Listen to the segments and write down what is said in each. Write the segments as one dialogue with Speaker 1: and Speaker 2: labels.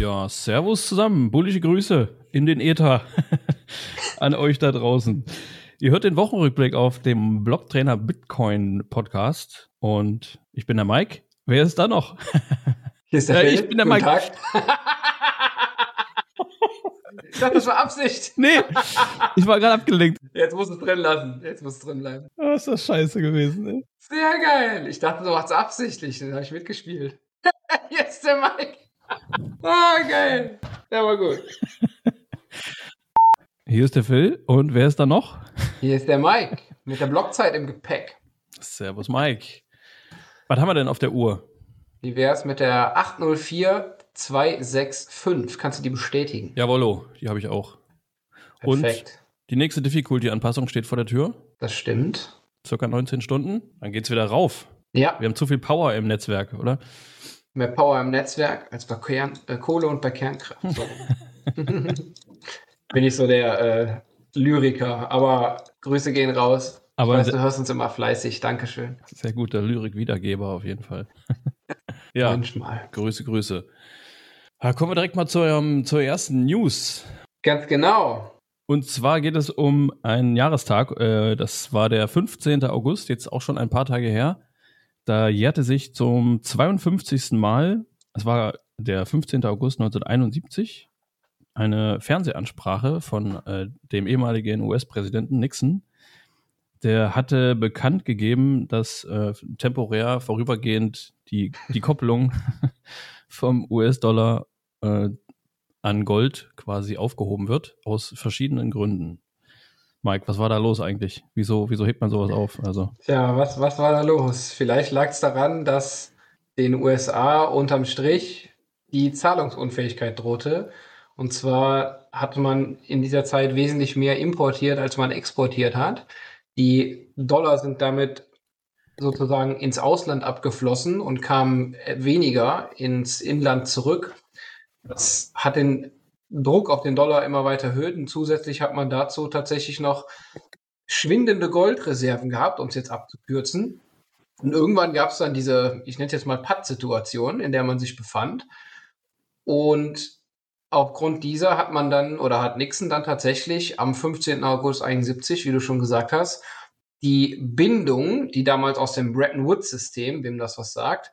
Speaker 1: Ja, Servus zusammen. Bullische Grüße in den Äther an euch da draußen. Ihr hört den Wochenrückblick auf dem Blocktrainer Bitcoin Podcast und ich bin der Mike. Wer ist da noch?
Speaker 2: Hier ist der Phil.
Speaker 1: ich bin der
Speaker 2: Guten
Speaker 1: Mike.
Speaker 2: Ich dachte, das war Absicht.
Speaker 1: Nee, ich war gerade abgelenkt.
Speaker 2: Jetzt muss es drin lassen. Jetzt muss es drin bleiben.
Speaker 1: Oh, ist das scheiße gewesen. Ey.
Speaker 2: Sehr geil. Ich dachte, du machst absichtlich. Dann habe ich mitgespielt. Jetzt der Mike. Ah, geil. Der war gut.
Speaker 1: Hier ist der Phil und wer ist da noch?
Speaker 2: Hier ist der Mike. Mit der Blockzeit im Gepäck.
Speaker 1: Servus Mike. Was haben wir denn auf der Uhr?
Speaker 2: Wie wär's mit der 804265? Kannst du die bestätigen?
Speaker 1: Jawollo, die habe ich auch. Und?
Speaker 2: Perfekt.
Speaker 1: Die nächste Difficulty-Anpassung steht vor der Tür.
Speaker 2: Das stimmt.
Speaker 1: Circa 19 Stunden. Dann geht's wieder rauf.
Speaker 2: Ja,
Speaker 1: Wir haben zu viel Power im Netzwerk, oder?
Speaker 2: Mehr Power im Netzwerk als bei Kern, äh, Kohle und bei Kernkraft. So. Bin ich so der äh, Lyriker, aber Grüße gehen raus.
Speaker 1: Aber
Speaker 2: weiß, du hörst uns immer fleißig. Dankeschön.
Speaker 1: Sehr guter Lyrik-Wiedergeber auf jeden Fall. ja,
Speaker 2: Manchmal.
Speaker 1: Grüße, Grüße. Ja, kommen wir direkt mal zur, ähm, zur ersten News.
Speaker 2: Ganz genau.
Speaker 1: Und zwar geht es um einen Jahrestag. Äh, das war der 15. August, jetzt auch schon ein paar Tage her. Da jährte sich zum 52. Mal, es war der 15. August 1971, eine Fernsehansprache von äh, dem ehemaligen US-Präsidenten Nixon. Der hatte bekannt gegeben, dass äh, temporär vorübergehend die, die Kopplung vom US-Dollar äh, an Gold quasi aufgehoben wird, aus verschiedenen Gründen. Mike, was war da los eigentlich? Wieso, wieso hebt man sowas auf? Also,
Speaker 2: Tja, was, was war da los? Vielleicht lag es daran, dass den USA unterm Strich die Zahlungsunfähigkeit drohte. Und zwar hatte man in dieser Zeit wesentlich mehr importiert, als man exportiert hat. Die Dollar sind damit sozusagen ins Ausland abgeflossen und kamen weniger ins Inland zurück. Das hat den Druck auf den Dollar immer weiter erhöht und zusätzlich hat man dazu tatsächlich noch schwindende Goldreserven gehabt, um es jetzt abzukürzen. Und irgendwann gab es dann diese, ich nenne es jetzt mal Patt-Situation, in der man sich befand. Und aufgrund dieser hat man dann, oder hat Nixon dann tatsächlich am 15. August 71, wie du schon gesagt hast, die Bindung, die damals aus dem Bretton Woods-System, wem das was sagt,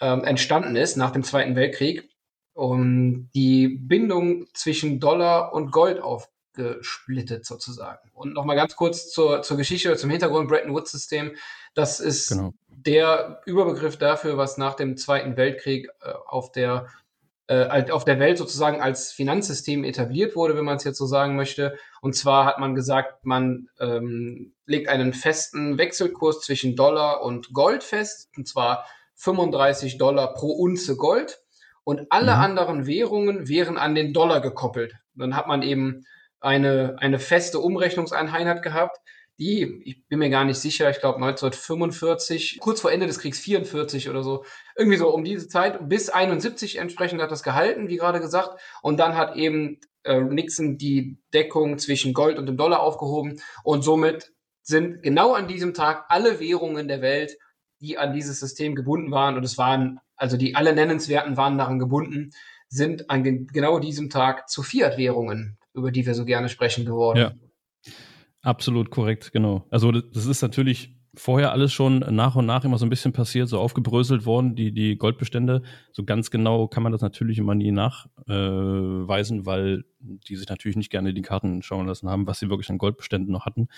Speaker 2: ähm, entstanden ist nach dem Zweiten Weltkrieg, um die Bindung zwischen Dollar und Gold aufgesplittet sozusagen. Und nochmal ganz kurz zur, zur Geschichte oder zum Hintergrund Bretton Woods-System. Das ist
Speaker 1: genau.
Speaker 2: der Überbegriff dafür, was nach dem Zweiten Weltkrieg äh, auf der äh, alt- auf der Welt sozusagen als Finanzsystem etabliert wurde, wenn man es jetzt so sagen möchte. Und zwar hat man gesagt, man ähm, legt einen festen Wechselkurs zwischen Dollar und Gold fest, und zwar 35 Dollar pro Unze Gold. Und alle
Speaker 1: Mhm.
Speaker 2: anderen Währungen wären an den Dollar gekoppelt. Dann hat man eben eine, eine feste Umrechnungseinheit gehabt, die, ich bin mir gar nicht sicher, ich glaube 1945, kurz vor Ende des Kriegs 44 oder so, irgendwie so um diese Zeit, bis 71 entsprechend hat das gehalten, wie gerade gesagt. Und dann hat eben äh, Nixon die Deckung zwischen Gold und dem Dollar aufgehoben. Und somit sind genau an diesem Tag alle Währungen der Welt, die an dieses System gebunden waren, und es waren, also die alle nennenswerten waren daran gebunden, sind an gen genau diesem Tag zu Fiat-Währungen, über die wir so gerne sprechen geworden.
Speaker 1: Ja. Absolut korrekt, genau. Also das ist natürlich vorher alles schon nach und nach immer so ein bisschen passiert, so aufgebröselt worden, die, die Goldbestände. So ganz genau kann man das natürlich immer nie nachweisen, äh, weil die sich natürlich nicht gerne die Karten schauen lassen haben, was sie wirklich an Goldbeständen noch hatten.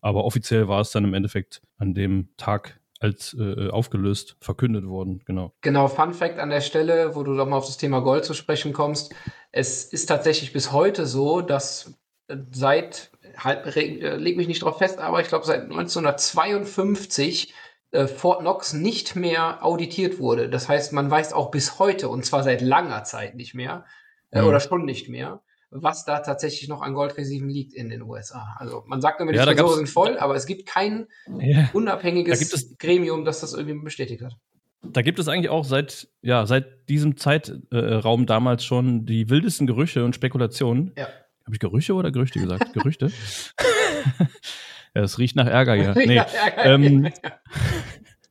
Speaker 1: Aber offiziell war es dann im Endeffekt an dem Tag als äh, aufgelöst verkündet worden, genau.
Speaker 2: Genau, Fun Fact an der Stelle, wo du doch mal auf das Thema Gold zu sprechen kommst. Es ist tatsächlich bis heute so, dass äh, seit, halt, re- äh, leg mich nicht drauf fest, aber ich glaube seit 1952 äh, Fort Knox nicht mehr auditiert wurde. Das heißt, man weiß auch bis heute, und zwar seit langer Zeit nicht mehr, äh,
Speaker 1: Mhm.
Speaker 2: oder schon nicht mehr, was da tatsächlich noch an Goldreserven liegt in den USA. Also man sagt immer, die
Speaker 1: Ja,
Speaker 2: Tresore sind voll, aber es gibt kein
Speaker 1: Ja.
Speaker 2: unabhängiges
Speaker 1: Da gibt es-
Speaker 2: Gremium, das das irgendwie bestätigt hat.
Speaker 1: Da gibt es eigentlich auch seit, ja, seit diesem Zeitraum damals schon die wildesten Gerüche und Spekulationen.
Speaker 2: Ja.
Speaker 1: Habe ich Gerüche oder Gerüchte gesagt? Gerüchte? ja, es riecht nach Ärger hier. Nee.
Speaker 2: Ja, ja.
Speaker 1: ähm,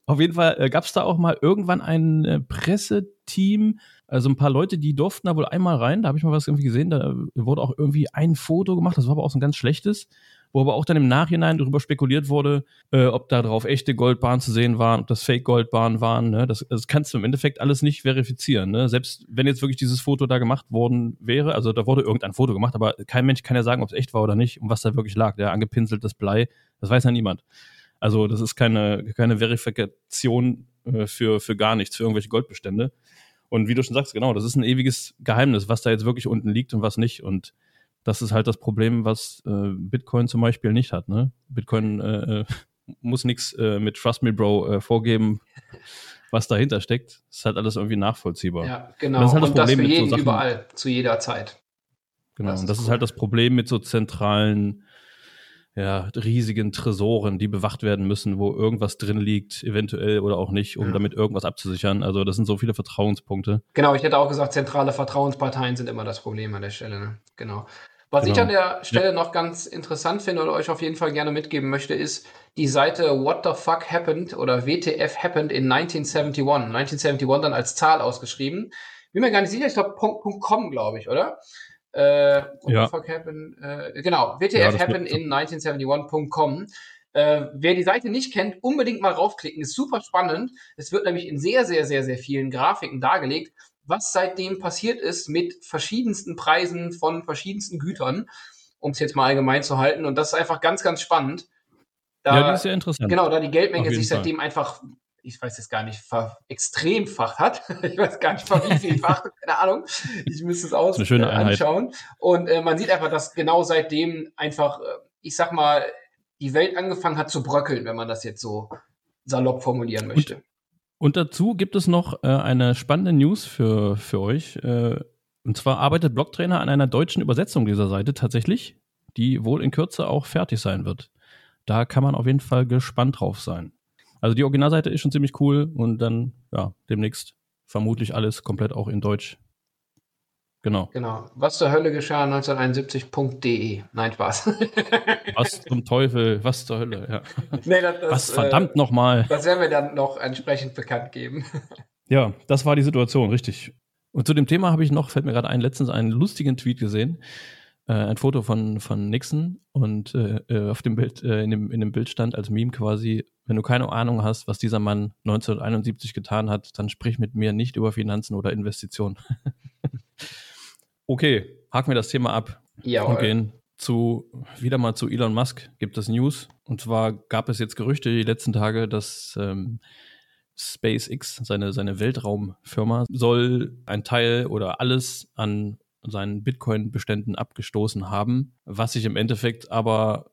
Speaker 1: auf jeden Fall äh, gab es da auch mal irgendwann ein äh, Presseteam Also ein paar Leute, die durften da wohl einmal rein, da habe ich mal was irgendwie gesehen, da wurde auch irgendwie ein Foto gemacht, das war aber auch so ein ganz schlechtes, wo aber auch dann im Nachhinein darüber spekuliert wurde, äh, ob da drauf echte Goldbahnen zu sehen waren, ob das Fake-Goldbahnen waren. Ne? Das, das kannst du im Endeffekt alles nicht verifizieren. Ne? Selbst wenn jetzt wirklich dieses Foto da gemacht worden wäre, also da wurde irgendein Foto gemacht, aber kein Mensch kann ja sagen, ob es echt war oder nicht und was da wirklich lag. Der angepinseltes Blei, das weiß ja niemand. Also das ist keine, keine Verifikation äh, für, für gar nichts, für irgendwelche Goldbestände. Und wie du schon sagst, genau, das ist ein ewiges Geheimnis, was da jetzt wirklich unten liegt und was nicht. Und das ist halt das Problem, was äh, Bitcoin zum Beispiel nicht hat. Ne? Bitcoin äh, äh muss nichts äh, mit Trust Me Bro äh, vorgeben, was dahinter steckt. Das ist halt alles irgendwie nachvollziehbar.
Speaker 2: Ja, genau. Und das ist halt das und Problem das für jeden so Sachen, überall, zu jeder Zeit.
Speaker 1: Genau, das und das ist, cool. ist halt das Problem mit so zentralen ja, riesigen Tresoren, die bewacht werden müssen, wo irgendwas drin liegt, eventuell oder auch nicht, um ja. damit irgendwas abzusichern. Also das sind so viele Vertrauenspunkte.
Speaker 2: Genau, ich hätte auch gesagt, zentrale Vertrauensparteien sind immer das Problem an der Stelle. Ne? Genau. Was genau. ich an der Stelle ja. noch ganz interessant finde und euch auf jeden Fall gerne mitgeben möchte, ist die Seite What the Fuck Happened oder WTF Happened in 1971. 1971 dann als Zahl ausgeschrieben. Bin mir gar nicht sicher, ich glaube .com, glaube ich, oder? Äh, ja. Happen, äh, genau, WTF ja, Happen in 1971.com. Äh, wer die Seite nicht kennt, unbedingt mal raufklicken. Ist super spannend. Es wird nämlich in sehr, sehr, sehr, sehr vielen Grafiken dargelegt, was seitdem passiert ist mit verschiedensten Preisen von verschiedensten Gütern, um es jetzt mal allgemein zu halten. Und das ist einfach ganz, ganz spannend.
Speaker 1: Da, ja, die ist sehr interessant.
Speaker 2: Genau, da die Geldmenge sich seitdem Fall. einfach ich weiß jetzt gar nicht, extremfach hat. ich weiß gar nicht, wie vielfach, keine Ahnung. Ich müsste es aus
Speaker 1: äh, anschauen.
Speaker 2: Und äh, man sieht einfach, dass genau seitdem einfach, äh, ich sag mal, die Welt angefangen hat zu bröckeln, wenn man das jetzt so salopp formulieren möchte.
Speaker 1: Und, und dazu gibt es noch äh, eine spannende News für, für euch. Äh, und zwar arbeitet Blocktrainer an einer deutschen Übersetzung dieser Seite tatsächlich, die wohl in Kürze auch fertig sein wird. Da kann man auf jeden Fall gespannt drauf sein. Also die Originalseite ist schon ziemlich cool und dann, ja, demnächst vermutlich alles komplett auch in Deutsch. Genau.
Speaker 2: Genau. Was zur Hölle geschah 1971.de. Nein, Spaß.
Speaker 1: was zum Teufel, was zur Hölle, ja. Nee, das, das, was verdammt äh, nochmal.
Speaker 2: Das werden wir dann noch entsprechend bekannt geben.
Speaker 1: ja, das war die Situation, richtig. Und zu dem Thema habe ich noch, fällt mir gerade ein, letztens einen lustigen Tweet gesehen äh, ein Foto von, von Nixon und äh, äh, auf dem Bild, äh, in, dem, in dem Bild stand als Meme quasi, wenn du keine Ahnung hast, was dieser Mann 1971 getan hat, dann sprich mit mir nicht über Finanzen oder Investitionen. okay, haken wir das Thema ab
Speaker 2: ja,
Speaker 1: und gehen zu, wieder mal zu Elon Musk, gibt es News. Und zwar gab es jetzt Gerüchte die letzten Tage, dass ähm, SpaceX, seine, seine Weltraumfirma, soll ein Teil oder alles an seinen Bitcoin-Beständen abgestoßen haben, was sich im Endeffekt aber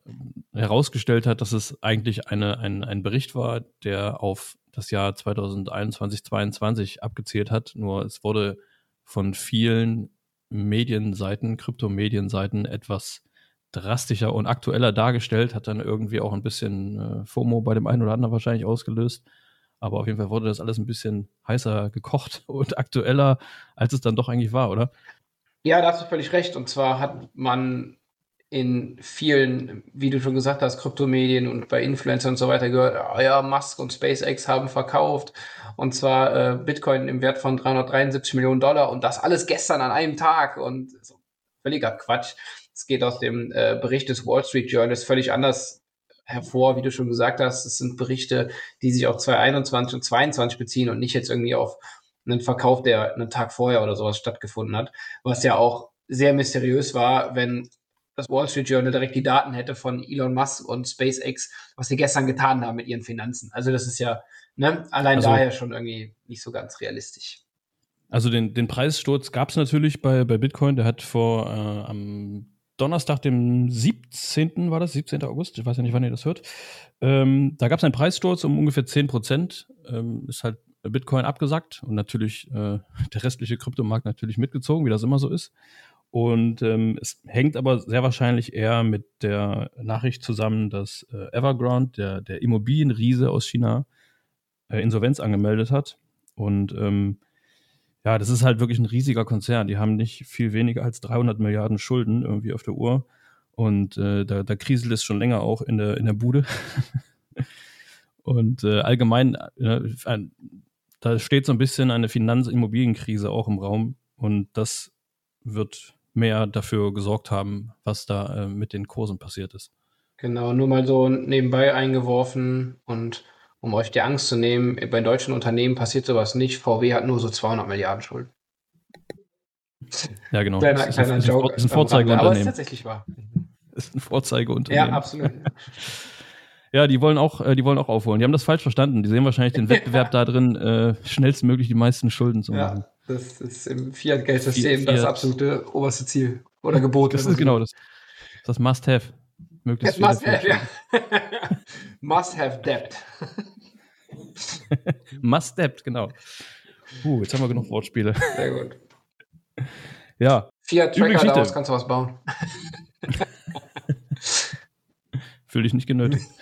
Speaker 1: herausgestellt hat, dass es eigentlich eine, ein, ein Bericht war, der auf das Jahr 2021, 2022 abgezielt hat. Nur es wurde von vielen Medienseiten, Kryptomedienseiten etwas drastischer und aktueller dargestellt, hat dann irgendwie auch ein bisschen äh, FOMO bei dem einen oder anderen wahrscheinlich ausgelöst. Aber auf jeden Fall wurde das alles ein bisschen heißer gekocht und aktueller, als es dann doch eigentlich war, oder?
Speaker 2: Ja, da hast du völlig recht. Und zwar hat man in vielen, wie du schon gesagt hast, Kryptomedien und bei Influencern und so weiter gehört, oh ja, Musk und SpaceX haben verkauft und zwar äh, Bitcoin im Wert von 373 Millionen Dollar und das alles gestern an einem Tag und so, völliger Quatsch. Es geht aus dem äh, Bericht des Wall Street Journals völlig anders hervor, wie du schon gesagt hast. Es sind Berichte, die sich auf 2021 und 2022 beziehen und nicht jetzt irgendwie auf einen Verkauf, der einen Tag vorher oder sowas stattgefunden hat, was ja auch sehr mysteriös war, wenn das Wall Street Journal direkt die Daten hätte von Elon Musk und SpaceX, was sie gestern getan haben mit ihren Finanzen. Also das ist ja ne, allein also, daher schon irgendwie nicht so ganz realistisch.
Speaker 1: Also den, den Preissturz gab es natürlich bei, bei Bitcoin. Der hat vor äh, am Donnerstag, dem 17. war das, 17. August, ich weiß ja nicht, wann ihr das hört. Ähm, da gab es einen Preissturz um ungefähr 10 Prozent. Ähm, ist halt Bitcoin abgesackt und natürlich äh, der restliche Kryptomarkt natürlich mitgezogen, wie das immer so ist. Und ähm, es hängt aber sehr wahrscheinlich eher mit der Nachricht zusammen, dass äh, Evergrande, der, der Immobilienriese aus China, äh, Insolvenz angemeldet hat. Und ähm, ja, das ist halt wirklich ein riesiger Konzern. Die haben nicht viel weniger als 300 Milliarden Schulden irgendwie auf der Uhr. Und äh, da, da kriselt es schon länger auch in der, in der Bude. Und äh, allgemein, äh, da steht so ein bisschen eine Finanz-Immobilienkrise auch im Raum und das wird mehr dafür gesorgt haben, was da äh, mit den Kursen passiert ist.
Speaker 2: Genau, nur mal so nebenbei eingeworfen und um euch die Angst zu nehmen, bei deutschen Unternehmen passiert sowas nicht. VW hat nur so 200 Milliarden Schulden.
Speaker 1: Ja, genau.
Speaker 2: Kleiner, das kleiner
Speaker 1: ist. Das ist ein Vorzeigeunternehmen. Aber es ist
Speaker 2: tatsächlich wahr.
Speaker 1: Das ist ein Vorzeigeunternehmen.
Speaker 2: Ja, absolut.
Speaker 1: Ja, die wollen auch, äh, die wollen auch aufholen. Die haben das falsch verstanden. Die sehen wahrscheinlich den Wettbewerb da drin, äh, schnellstmöglich die meisten Schulden zu machen.
Speaker 2: Ja, das ist im Fiat-Geldsystem das absolute oberste Ziel oder Gebot.
Speaker 1: Das ist genau das. Das Must-Have.
Speaker 2: Möglichst must have, ja. must have debt.
Speaker 1: must debt, genau. Uh, jetzt haben wir genug Wortspiele.
Speaker 2: Sehr gut.
Speaker 1: Ja.
Speaker 2: Fiat Tracker, daraus kannst du was bauen.
Speaker 1: Fühl dich nicht genötigt.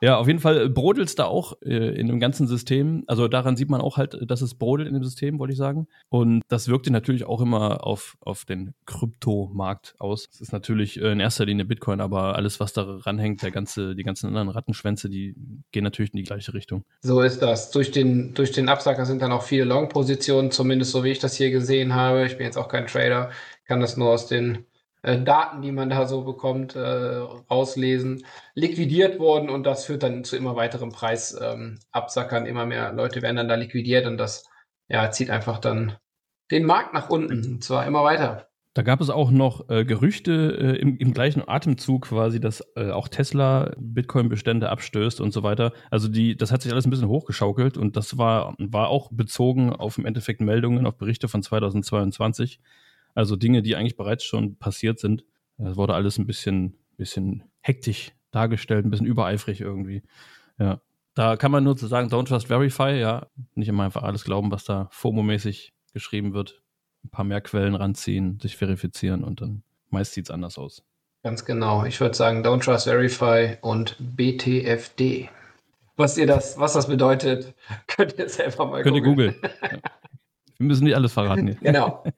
Speaker 1: Ja, auf jeden Fall brodelt es da auch äh, in dem ganzen System. Also daran sieht man auch halt, dass es brodelt in dem System, wollte ich sagen. Und das wirkte natürlich auch immer auf, auf den Kryptomarkt aus. Es ist natürlich äh, in erster Linie Bitcoin, aber alles, was da ranhängt, der ganze, die ganzen anderen Rattenschwänze, die gehen natürlich in die gleiche Richtung.
Speaker 2: So ist das. Durch den, durch den Absacker sind dann auch viele Long-Positionen, zumindest so wie ich das hier gesehen habe. Ich bin jetzt auch kein Trader, kann das nur aus den äh, Daten, die man da so bekommt, äh, rauslesen, liquidiert worden und das führt dann zu immer weiteren Preisabsackern. Immer mehr Leute werden dann da liquidiert und das ja, zieht einfach dann den Markt nach unten und zwar immer weiter.
Speaker 1: Da gab es auch noch äh, Gerüchte äh, im, im, gleichen Atemzug quasi, dass äh, auch Tesla Bitcoin-Bestände abstößt und so weiter. Also die, das hat sich alles ein bisschen hochgeschaukelt und das war, war auch bezogen auf im Endeffekt Meldungen, auf Berichte von 2022. Also Dinge, die eigentlich bereits schon passiert sind. Es wurde alles ein bisschen, bisschen hektisch dargestellt, ein bisschen übereifrig irgendwie. Ja. Da kann man nur zu sagen, don't trust verify, ja. Nicht immer einfach alles glauben, was da FOMO-mäßig geschrieben wird. Ein paar mehr Quellen ranziehen, sich verifizieren und dann meist sieht es anders aus.
Speaker 2: Ganz genau. Ich würde sagen, don't trust verify und BTFD. Was ihr das, was das bedeutet, könnt ihr selber mal
Speaker 1: Könnt ihr googeln. Ja. Wir müssen nicht alles verraten. Hier.
Speaker 2: genau.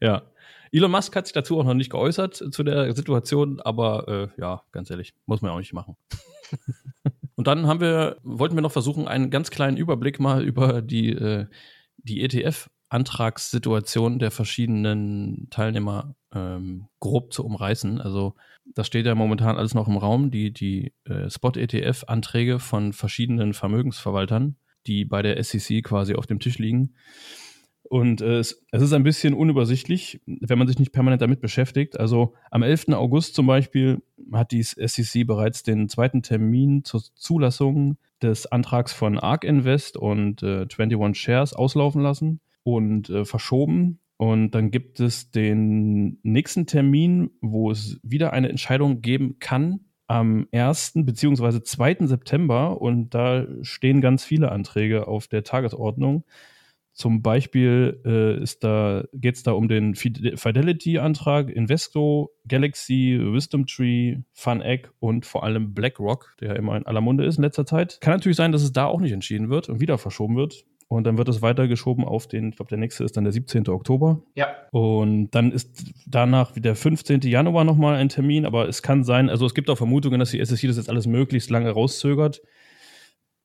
Speaker 1: Ja. Elon Musk hat sich dazu auch noch nicht geäußert zu der Situation, aber äh, ja, ganz ehrlich, muss man auch nicht machen. Und dann haben wir, wollten wir noch versuchen, einen ganz kleinen Überblick mal über die, äh, die ETF-Antragssituation der verschiedenen Teilnehmer ähm, grob zu umreißen. Also das steht ja momentan alles noch im Raum, die, die äh, Spot-ETF-Anträge von verschiedenen Vermögensverwaltern, die bei der SEC quasi auf dem Tisch liegen. Und äh, es, es, ist ein bisschen unübersichtlich, wenn man sich nicht permanent damit beschäftigt. Also am 11. August zum Beispiel hat die SEC bereits den zweiten Termin zur Zulassung des Antrags von ARK Invest und äh, 21 Shares auslaufen lassen und äh, verschoben. Und dann gibt es den nächsten Termin, wo es wieder eine Entscheidung geben kann, am 1. bzw. 2. September. Und da stehen ganz viele Anträge auf der Tagesordnung. Zum Beispiel äh, da, geht es da um den Fidelity-Antrag, Investo, Galaxy, Wisdom Tree, FunEgg und vor allem BlackRock, der immer in aller Munde ist in letzter Zeit. Kann natürlich sein, dass es da auch nicht entschieden wird und wieder verschoben wird. Und dann wird es weitergeschoben auf den, ich glaube, der nächste ist dann der 17. Oktober.
Speaker 2: Ja.
Speaker 1: Und dann ist danach der 15. Januar nochmal ein Termin, aber es kann sein, also es gibt auch Vermutungen, dass die SSI das jetzt alles möglichst lange rauszögert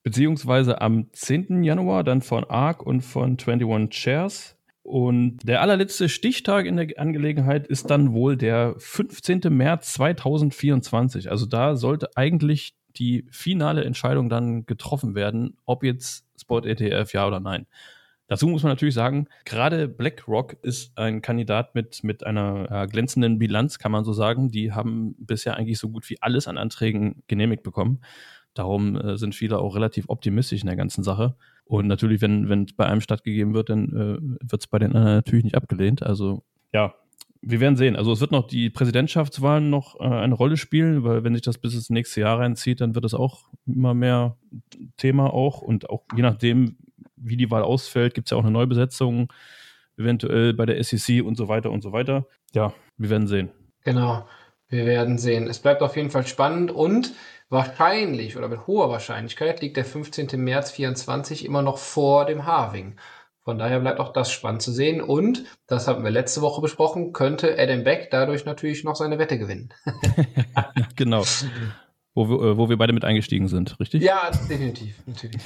Speaker 1: beziehungsweise am 10. Januar dann von ARC und von 21 Chairs. Und der allerletzte Stichtag in der Angelegenheit ist dann wohl der 15. März 2024. Also da sollte eigentlich die finale Entscheidung dann getroffen werden, ob jetzt Spot ETF ja oder nein. Dazu muss man natürlich sagen, gerade BlackRock ist ein Kandidat mit, mit einer glänzenden Bilanz, kann man so sagen. Die haben bisher eigentlich so gut wie alles an Anträgen genehmigt bekommen. Darum äh, sind viele auch relativ optimistisch in der ganzen Sache. Und natürlich, wenn es bei einem stattgegeben wird, dann äh, wird es bei den anderen natürlich nicht abgelehnt. Also ja, wir werden sehen. Also es wird noch die Präsidentschaftswahlen noch äh, eine Rolle spielen, weil wenn sich das bis ins nächste Jahr reinzieht, dann wird es auch immer mehr Thema auch. Und auch je nachdem, wie die Wahl ausfällt, gibt es ja auch eine Neubesetzung, eventuell bei der SEC und so weiter und so weiter. Ja, wir werden sehen.
Speaker 2: Genau, wir werden sehen. Es bleibt auf jeden Fall spannend und Wahrscheinlich oder mit hoher Wahrscheinlichkeit liegt der 15. März 24 immer noch vor dem Harving. Von daher bleibt auch das spannend zu sehen. Und, das haben wir letzte Woche besprochen, könnte Adam Beck dadurch natürlich noch seine Wette gewinnen.
Speaker 1: genau. Wo wir, äh, wo wir beide mit eingestiegen sind, richtig?
Speaker 2: Ja, definitiv, natürlich.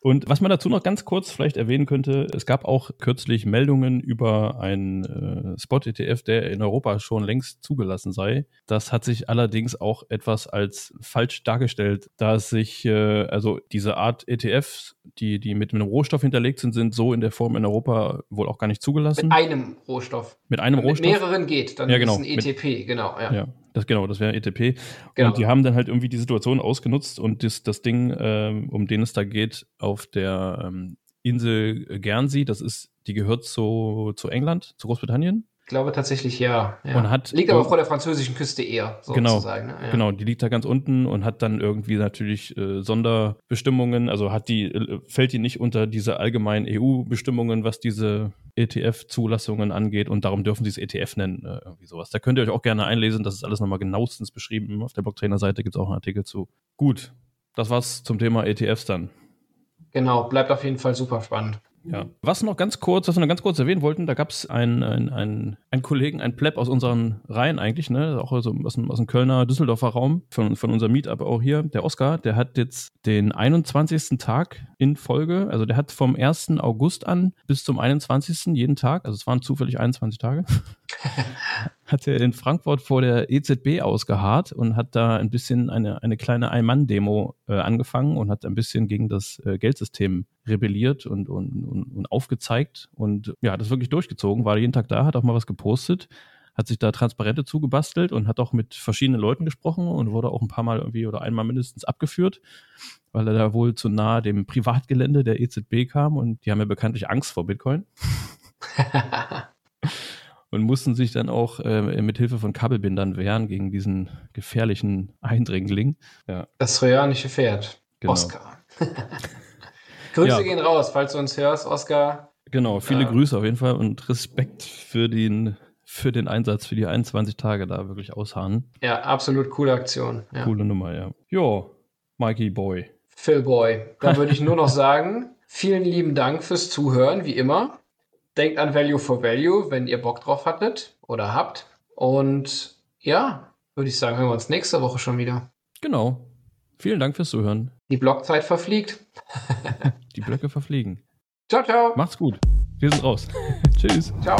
Speaker 1: Und was man dazu noch ganz kurz vielleicht erwähnen könnte, es gab auch kürzlich Meldungen über einen äh, Spot-ETF, der in Europa schon längst zugelassen sei. Das hat sich allerdings auch etwas als falsch dargestellt, da es sich, äh, also diese Art ETFs, die, die mit einem Rohstoff hinterlegt sind, sind so in der Form in Europa wohl auch gar nicht zugelassen.
Speaker 2: Mit einem Rohstoff.
Speaker 1: Mit einem
Speaker 2: Mit
Speaker 1: Rohstoff.
Speaker 2: mehreren geht, dann
Speaker 1: Ja, genau.
Speaker 2: ist ein ETP, genau. Ja.
Speaker 1: Ja, das genau, das wäre ETP.
Speaker 2: Genau.
Speaker 1: Und die haben dann halt irgendwie die Situation ausgenutzt und das, das Ding, ähm, um den es da geht, auf der ähm, Insel Guernsey, das ist, die gehört zu, zu England, zu Großbritannien.
Speaker 2: Ich glaube tatsächlich ja. ja.
Speaker 1: Und hat-
Speaker 2: Liegt aber vor der französischen Küste eher,
Speaker 1: Genau,
Speaker 2: sozusagen. Ne? Ja.
Speaker 1: Genau, die liegt da ganz unten und hat dann irgendwie natürlich äh, Sonderbestimmungen, also hat die, äh, fällt die nicht unter diese allgemeinen EU-Bestimmungen, was diese ETF-Zulassungen angeht und darum dürfen sie es ETF nennen, äh, irgendwie sowas. Da könnt ihr euch auch gerne einlesen, das ist alles nochmal genauestens beschrieben. Auf der Blocktrainer-Seite gibt es auch einen Artikel zu. Gut, das war's zum Thema ETFs dann.
Speaker 2: Genau, bleibt auf jeden Fall super spannend.
Speaker 1: Ja. Was noch ganz kurz, was wir noch ganz kurz erwähnen wollten, da gab es einen, einen, einen, einen Kollegen, einen Pleb aus unseren Reihen eigentlich, ne, auch so aus, dem, aus dem Kölner, Düsseldorfer Raum, von, von unserem Meetup auch hier, der Oskar, der hat jetzt den 21. Tag in Folge, also der hat vom 1. August an bis zum 21. jeden Tag, also es waren zufällig 21 Tage, hat er in Frankfurt vor der EZB ausgeharrt und hat da ein bisschen eine, eine kleine Ein-Mann-Demo äh, angefangen und hat ein bisschen gegen das äh, Geldsystem rebelliert und, und, und, und aufgezeigt. Und ja, hat das wirklich durchgezogen, war jeden Tag da, hat auch mal was gepostet, hat sich da Transparente zugebastelt und hat auch mit verschiedenen Leuten gesprochen und wurde auch ein paar Mal irgendwie oder einmal mindestens abgeführt, weil er da wohl zu nahe dem Privatgelände der EZB kam und die haben ja bekanntlich Angst vor Bitcoin und mussten sich dann auch äh, mit Hilfe von Kabelbindern wehren gegen diesen gefährlichen Eindringling. Ja,
Speaker 2: Das trojanische Pferd.
Speaker 1: Genau.
Speaker 2: Oscar. Grüße
Speaker 1: Ja.
Speaker 2: gehen raus, falls du uns hörst, Oscar.
Speaker 1: genau. Viele
Speaker 2: Ja.
Speaker 1: Grüße auf jeden Fall und Respekt für den, für den Einsatz für die 21 Tage da wirklich ausharren.
Speaker 2: Ja, absolut coole Aktion. Ja.
Speaker 1: Coole Nummer, ja. Jo, Mikey Boy.
Speaker 2: Phil Boy. Dann würde ich nur noch sagen, vielen lieben Dank fürs Zuhören, wie immer. Denkt an Value for Value, wenn ihr Bock drauf hattet oder habt. Und ja, würde ich sagen, hören wir uns nächste Woche schon wieder.
Speaker 1: Genau. Vielen Dank fürs Zuhören.
Speaker 2: Die Blockzeit verfliegt.
Speaker 1: Die Blöcke verfliegen.
Speaker 2: Ciao, ciao.
Speaker 1: Macht's gut. Wir sind raus. Tschüss.
Speaker 2: Ciao.